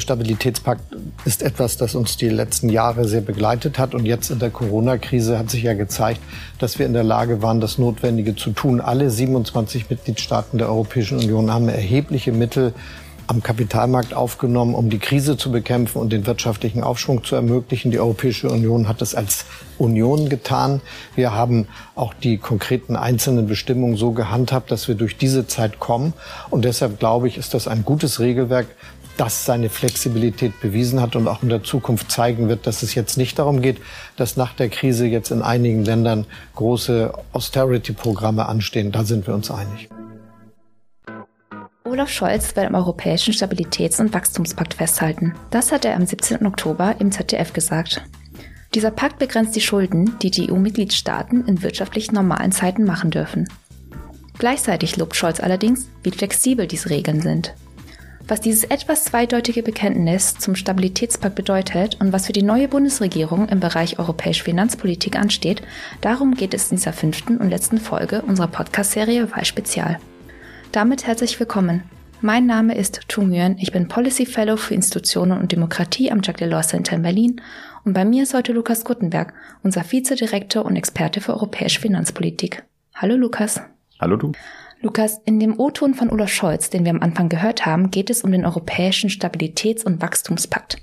der Stabilitätspakt ist etwas, das uns die letzten Jahre sehr begleitet hat. Und jetzt in der Corona-Krise hat sich ja gezeigt, dass wir in der Lage waren, das Notwendige zu tun. Alle 27 Mitgliedstaaten der Europäischen Union haben erhebliche Mittel am Kapitalmarkt aufgenommen, um die Krise zu bekämpfen und den wirtschaftlichen Aufschwung zu ermöglichen. Die Europäische Union hat es als Union getan. Wir haben auch die konkreten einzelnen Bestimmungen so gehandhabt, dass wir durch diese Zeit kommen. Und deshalb glaube ich, ist das ein gutes Regelwerk, das seine Flexibilität bewiesen hat und auch in der Zukunft zeigen wird, dass es jetzt nicht darum geht, dass nach der Krise jetzt in einigen Ländern große Austerity-Programme anstehen. Da sind wir uns einig. Olaf Scholz will am Europäischen Stabilitäts- und Wachstumspakt festhalten. Das hat er am 17. Oktober im ZDF gesagt. Dieser Pakt begrenzt die Schulden, die die EU-Mitgliedstaaten in wirtschaftlich normalen Zeiten machen dürfen. Gleichzeitig lobt Scholz allerdings, wie flexibel diese Regeln sind. Was dieses etwas zweideutige Bekenntnis zum Stabilitätspakt bedeutet und was für die neue Bundesregierung im Bereich europäische Finanzpolitik ansteht, darum geht es in dieser fünften und letzten Folge unserer Podcast-Serie Wahlspezial. Damit herzlich willkommen. Mein Name ist Tu Nguyen, ich bin Policy Fellow für Institutionen und Demokratie am Jacques Delors Center in Berlin und bei mir ist heute Lukas Guttenberg, unser Vizedirektor und Experte für europäische Finanzpolitik. Hallo Lukas. Hallo du. Lukas, in dem O-Ton von Olaf Scholz, den wir am Anfang gehört haben, geht es um den Europäischen Stabilitäts- und Wachstumspakt.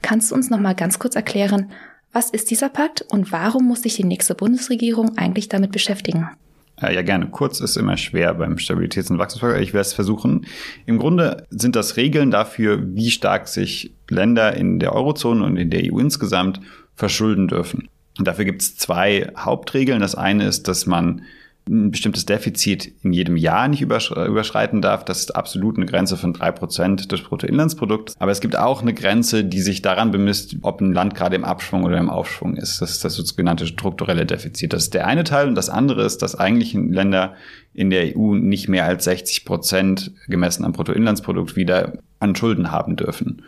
Kannst du uns noch mal ganz kurz erklären, was ist dieser Pakt und warum muss sich die nächste Bundesregierung eigentlich damit beschäftigen? Ja, gerne. Kurz ist immer schwer beim Stabilitäts- und Wachstumspakt. Ich werde es versuchen. Im Grunde sind das Regeln dafür, wie stark sich Länder in der Eurozone und in der EU insgesamt verschulden dürfen. Und dafür gibt es zwei Hauptregeln. Das eine ist, dass man ein bestimmtes Defizit in jedem Jahr nicht überschreiten darf. Das ist absolut eine Grenze von drei Prozent des Bruttoinlandsprodukts. Aber es gibt auch eine Grenze, die sich daran bemisst, ob ein Land gerade im Abschwung oder im Aufschwung ist. Das ist das sogenannte strukturelle Defizit. Das ist der eine Teil. Und das andere ist, dass eigentlich Länder in der EU nicht mehr als 60 Prozent gemessen am Bruttoinlandsprodukt wieder an Schulden haben dürfen.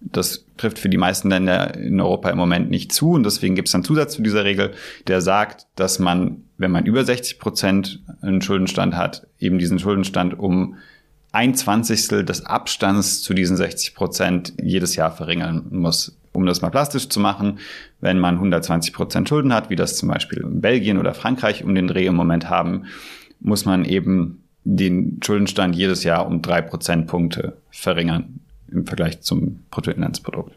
Das trifft für die meisten Länder in Europa im Moment nicht zu. Und deswegen gibt es einen Zusatz zu dieser Regel, der sagt, dass man, wenn man über 60 Prozent einen Schuldenstand hat, eben diesen Schuldenstand um ein Zwanzigstel des Abstands zu diesen 60 Prozent jedes Jahr verringern muss. Um das mal plastisch zu machen, wenn man 120 Prozent Schulden hat, wie das zum Beispiel Belgien oder Frankreich um den Dreh im Moment haben, muss man eben den Schuldenstand jedes Jahr um drei Prozentpunkte verringern im Vergleich zum Bruttoinlandsprodukt.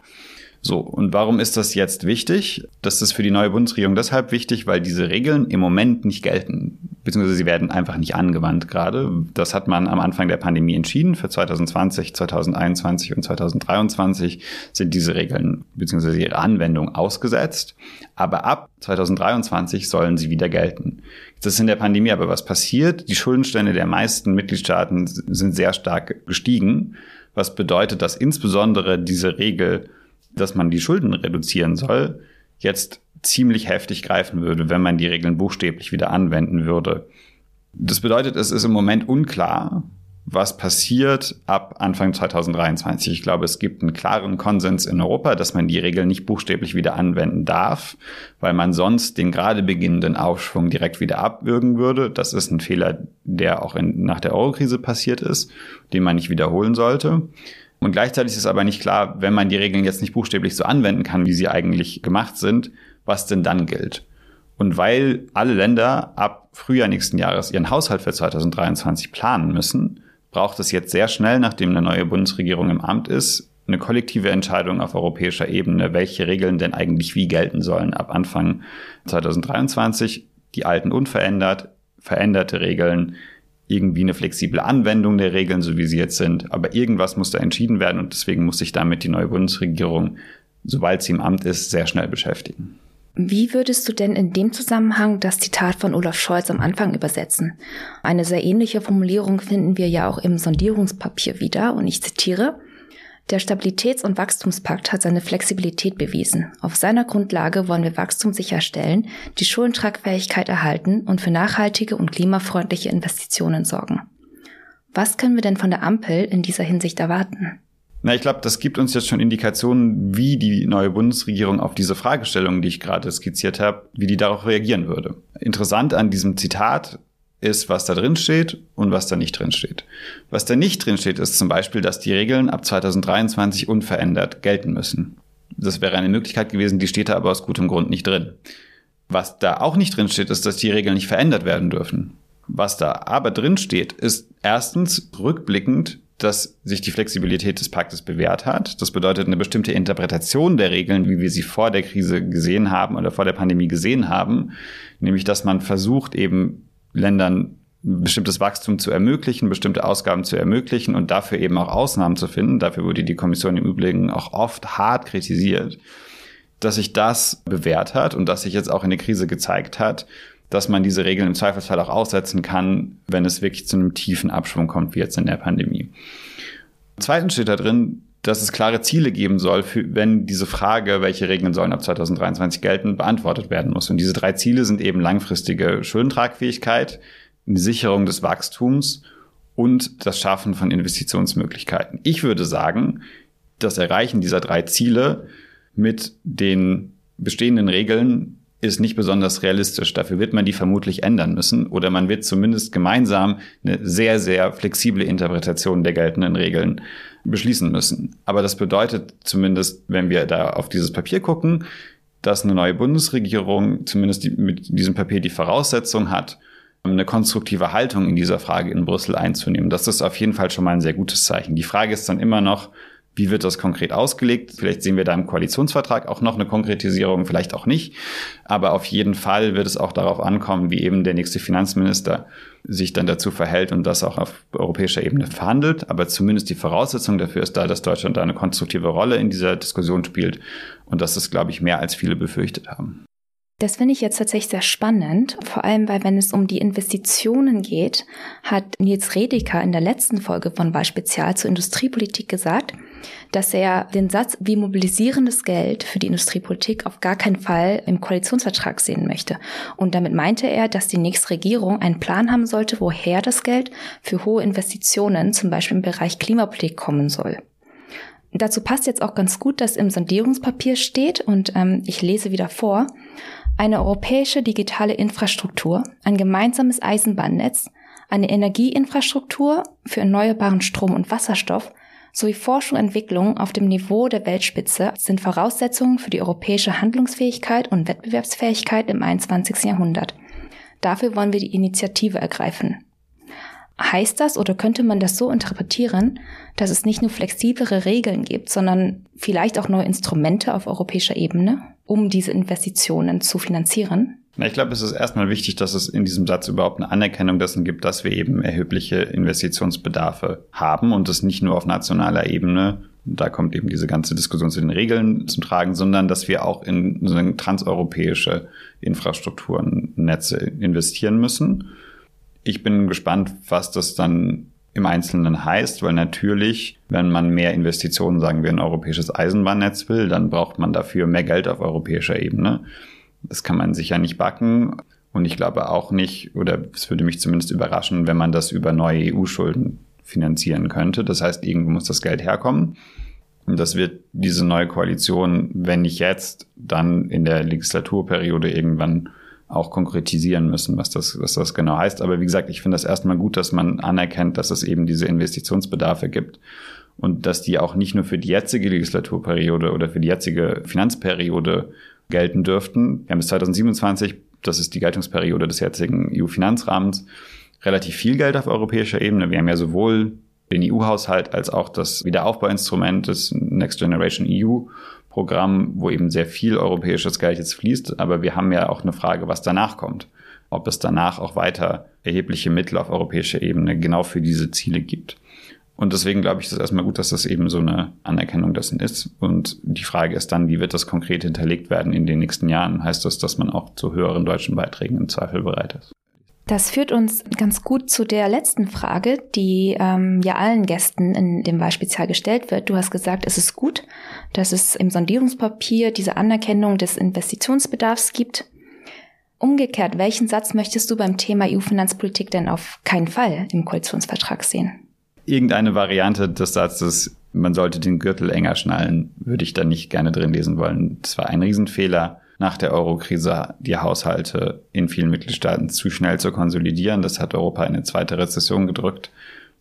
So, und warum ist das jetzt wichtig? Das ist für die neue Bundesregierung deshalb wichtig, weil diese Regeln im Moment nicht gelten, beziehungsweise sie werden einfach nicht angewandt gerade. Das hat man am Anfang der Pandemie entschieden. Für 2020, 2021 und 2023 sind diese Regeln beziehungsweise ihre Anwendung ausgesetzt. Aber ab 2023 sollen sie wieder gelten. Jetzt ist in der Pandemie aber was passiert. Die Schuldenstände der meisten Mitgliedstaaten sind sehr stark gestiegen was bedeutet, dass insbesondere diese Regel, dass man die Schulden reduzieren soll, jetzt ziemlich heftig greifen würde, wenn man die Regeln buchstäblich wieder anwenden würde. Das bedeutet, es ist im Moment unklar, was passiert ab Anfang 2023. Ich glaube, es gibt einen klaren Konsens in Europa, dass man die Regeln nicht buchstäblich wieder anwenden darf, weil man sonst den gerade beginnenden Aufschwung direkt wieder abwürgen würde. Das ist ein Fehler, der auch in, nach der Eurokrise passiert ist, den man nicht wiederholen sollte. Und gleichzeitig ist aber nicht klar, wenn man die Regeln jetzt nicht buchstäblich so anwenden kann, wie sie eigentlich gemacht sind, was denn dann gilt. Und weil alle Länder ab Frühjahr nächsten Jahres ihren Haushalt für 2023 planen müssen, braucht es jetzt sehr schnell, nachdem eine neue Bundesregierung im Amt ist, eine kollektive Entscheidung auf europäischer Ebene, welche Regeln denn eigentlich wie gelten sollen ab Anfang 2023. Die alten unverändert, veränderte Regeln, irgendwie eine flexible Anwendung der Regeln, so wie sie jetzt sind. Aber irgendwas muss da entschieden werden und deswegen muss sich damit die neue Bundesregierung, sobald sie im Amt ist, sehr schnell beschäftigen. Wie würdest du denn in dem Zusammenhang das Zitat von Olaf Scholz am Anfang übersetzen? Eine sehr ähnliche Formulierung finden wir ja auch im Sondierungspapier wieder und ich zitiere, der Stabilitäts- und Wachstumspakt hat seine Flexibilität bewiesen. Auf seiner Grundlage wollen wir Wachstum sicherstellen, die Schuldentragfähigkeit erhalten und für nachhaltige und klimafreundliche Investitionen sorgen. Was können wir denn von der Ampel in dieser Hinsicht erwarten? Na, ich glaube, das gibt uns jetzt schon Indikationen, wie die neue Bundesregierung auf diese Fragestellungen, die ich gerade skizziert habe, wie die darauf reagieren würde. Interessant an diesem Zitat ist, was da drin steht und was da nicht drin steht. Was da nicht drin steht, ist zum Beispiel, dass die Regeln ab 2023 unverändert gelten müssen. Das wäre eine Möglichkeit gewesen, die steht da aber aus gutem Grund nicht drin. Was da auch nicht drin steht, ist, dass die Regeln nicht verändert werden dürfen. Was da aber drin steht, ist erstens rückblickend, dass sich die Flexibilität des Paktes bewährt hat. Das bedeutet eine bestimmte Interpretation der Regeln, wie wir sie vor der Krise gesehen haben oder vor der Pandemie gesehen haben, nämlich dass man versucht eben Ländern bestimmtes Wachstum zu ermöglichen, bestimmte Ausgaben zu ermöglichen und dafür eben auch Ausnahmen zu finden. Dafür wurde die Kommission im Übrigen auch oft hart kritisiert, dass sich das bewährt hat und dass sich jetzt auch in der Krise gezeigt hat, dass man diese Regeln im Zweifelsfall auch aussetzen kann, wenn es wirklich zu einem tiefen Abschwung kommt, wie jetzt in der Pandemie. Zweitens steht da drin, dass es klare Ziele geben soll, für, wenn diese Frage, welche Regeln sollen ab 2023 gelten, beantwortet werden muss. Und diese drei Ziele sind eben langfristige Schuldentragfähigkeit, eine Sicherung des Wachstums und das Schaffen von Investitionsmöglichkeiten. Ich würde sagen, das Erreichen dieser drei Ziele mit den bestehenden Regeln ist nicht besonders realistisch. Dafür wird man die vermutlich ändern müssen oder man wird zumindest gemeinsam eine sehr, sehr flexible Interpretation der geltenden Regeln beschließen müssen. Aber das bedeutet zumindest, wenn wir da auf dieses Papier gucken, dass eine neue Bundesregierung zumindest die, mit diesem Papier die Voraussetzung hat, eine konstruktive Haltung in dieser Frage in Brüssel einzunehmen. Das ist auf jeden Fall schon mal ein sehr gutes Zeichen. Die Frage ist dann immer noch, wie wird das konkret ausgelegt? Vielleicht sehen wir da im Koalitionsvertrag auch noch eine Konkretisierung, vielleicht auch nicht. Aber auf jeden Fall wird es auch darauf ankommen, wie eben der nächste Finanzminister sich dann dazu verhält und das auch auf europäischer Ebene verhandelt. Aber zumindest die Voraussetzung dafür ist da, dass Deutschland da eine konstruktive Rolle in dieser Diskussion spielt. Und das ist, glaube ich, mehr als viele befürchtet haben. Das finde ich jetzt tatsächlich sehr spannend, vor allem weil wenn es um die Investitionen geht, hat Nils Redeker in der letzten Folge von Wahlspezial zur Industriepolitik gesagt, dass er den Satz, wie mobilisierendes Geld für die Industriepolitik auf gar keinen Fall im Koalitionsvertrag sehen möchte. Und damit meinte er, dass die nächste Regierung einen Plan haben sollte, woher das Geld für hohe Investitionen, zum Beispiel im Bereich Klimapolitik, kommen soll. Dazu passt jetzt auch ganz gut, dass im Sondierungspapier steht, und ähm, ich lese wieder vor, eine europäische digitale Infrastruktur, ein gemeinsames Eisenbahnnetz, eine Energieinfrastruktur für erneuerbaren Strom und Wasserstoff sowie Forschung und Entwicklung auf dem Niveau der Weltspitze sind Voraussetzungen für die europäische Handlungsfähigkeit und Wettbewerbsfähigkeit im 21. Jahrhundert. Dafür wollen wir die Initiative ergreifen. Heißt das oder könnte man das so interpretieren, dass es nicht nur flexiblere Regeln gibt, sondern vielleicht auch neue Instrumente auf europäischer Ebene? um diese Investitionen zu finanzieren? Ich glaube, es ist erstmal wichtig, dass es in diesem Satz überhaupt eine Anerkennung dessen gibt, dass wir eben erhebliche Investitionsbedarfe haben und es nicht nur auf nationaler Ebene, da kommt eben diese ganze Diskussion zu den Regeln zum Tragen, sondern dass wir auch in so transeuropäische Infrastrukturen, Netze investieren müssen. Ich bin gespannt, was das dann im Einzelnen heißt, weil natürlich, wenn man mehr Investitionen, sagen wir, in ein europäisches Eisenbahnnetz will, dann braucht man dafür mehr Geld auf europäischer Ebene. Das kann man sicher nicht backen. Und ich glaube auch nicht, oder es würde mich zumindest überraschen, wenn man das über neue EU-Schulden finanzieren könnte. Das heißt, irgendwo muss das Geld herkommen. Und das wird diese neue Koalition, wenn nicht jetzt, dann in der Legislaturperiode irgendwann auch konkretisieren müssen, was das, was das genau heißt. Aber wie gesagt, ich finde das erstmal gut, dass man anerkennt, dass es eben diese Investitionsbedarfe gibt und dass die auch nicht nur für die jetzige Legislaturperiode oder für die jetzige Finanzperiode gelten dürften. Wir haben bis 2027, das ist die Geltungsperiode des jetzigen EU-Finanzrahmens, relativ viel Geld auf europäischer Ebene. Wir haben ja sowohl den EU-Haushalt als auch das Wiederaufbauinstrument des Next Generation EU Programm, wo eben sehr viel europäisches Geld jetzt fließt. Aber wir haben ja auch eine Frage, was danach kommt. Ob es danach auch weiter erhebliche Mittel auf europäischer Ebene genau für diese Ziele gibt. Und deswegen glaube ich, ist es erstmal gut, dass das eben so eine Anerkennung dessen ist. Und die Frage ist dann, wie wird das konkret hinterlegt werden in den nächsten Jahren? Heißt das, dass man auch zu höheren deutschen Beiträgen im Zweifel bereit ist? Das führt uns ganz gut zu der letzten Frage, die ähm, ja allen Gästen in dem Wahlspezial gestellt wird. Du hast gesagt, es ist gut, dass es im Sondierungspapier diese Anerkennung des Investitionsbedarfs gibt. Umgekehrt, welchen Satz möchtest du beim Thema EU-Finanzpolitik denn auf keinen Fall im Koalitionsvertrag sehen? Irgendeine Variante des Satzes, man sollte den Gürtel enger schnallen, würde ich da nicht gerne drin lesen wollen. Das war ein Riesenfehler nach der Euro-Krise die Haushalte in vielen Mitgliedstaaten zu schnell zu konsolidieren. Das hat Europa in eine zweite Rezession gedrückt.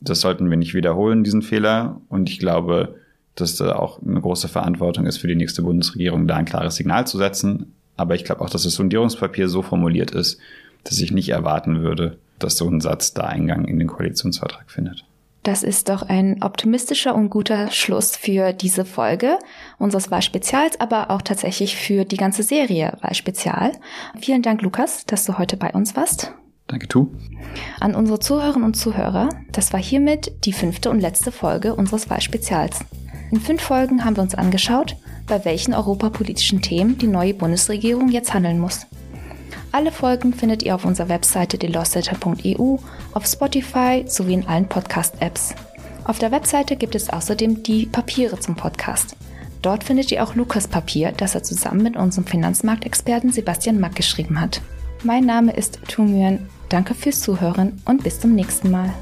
Das sollten wir nicht wiederholen, diesen Fehler. Und ich glaube, dass da auch eine große Verantwortung ist für die nächste Bundesregierung, da ein klares Signal zu setzen. Aber ich glaube auch, dass das Sondierungspapier so formuliert ist, dass ich nicht erwarten würde, dass so ein Satz da Eingang in den Koalitionsvertrag findet. Das ist doch ein optimistischer und guter Schluss für diese Folge unseres Wahlspezials, aber auch tatsächlich für die ganze Serie Wahlspezial. Vielen Dank, Lukas, dass du heute bei uns warst. Danke, Tu. An unsere Zuhörerinnen und Zuhörer, das war hiermit die fünfte und letzte Folge unseres Wahlspezials. In fünf Folgen haben wir uns angeschaut, bei welchen europapolitischen Themen die neue Bundesregierung jetzt handeln muss. Alle Folgen findet ihr auf unserer Webseite delostletter.eu, auf Spotify sowie in allen Podcast-Apps. Auf der Webseite gibt es außerdem die Papiere zum Podcast. Dort findet ihr auch Lukas Papier, das er zusammen mit unserem Finanzmarktexperten Sebastian Mack geschrieben hat. Mein Name ist Tu Nguyen. Danke fürs Zuhören und bis zum nächsten Mal.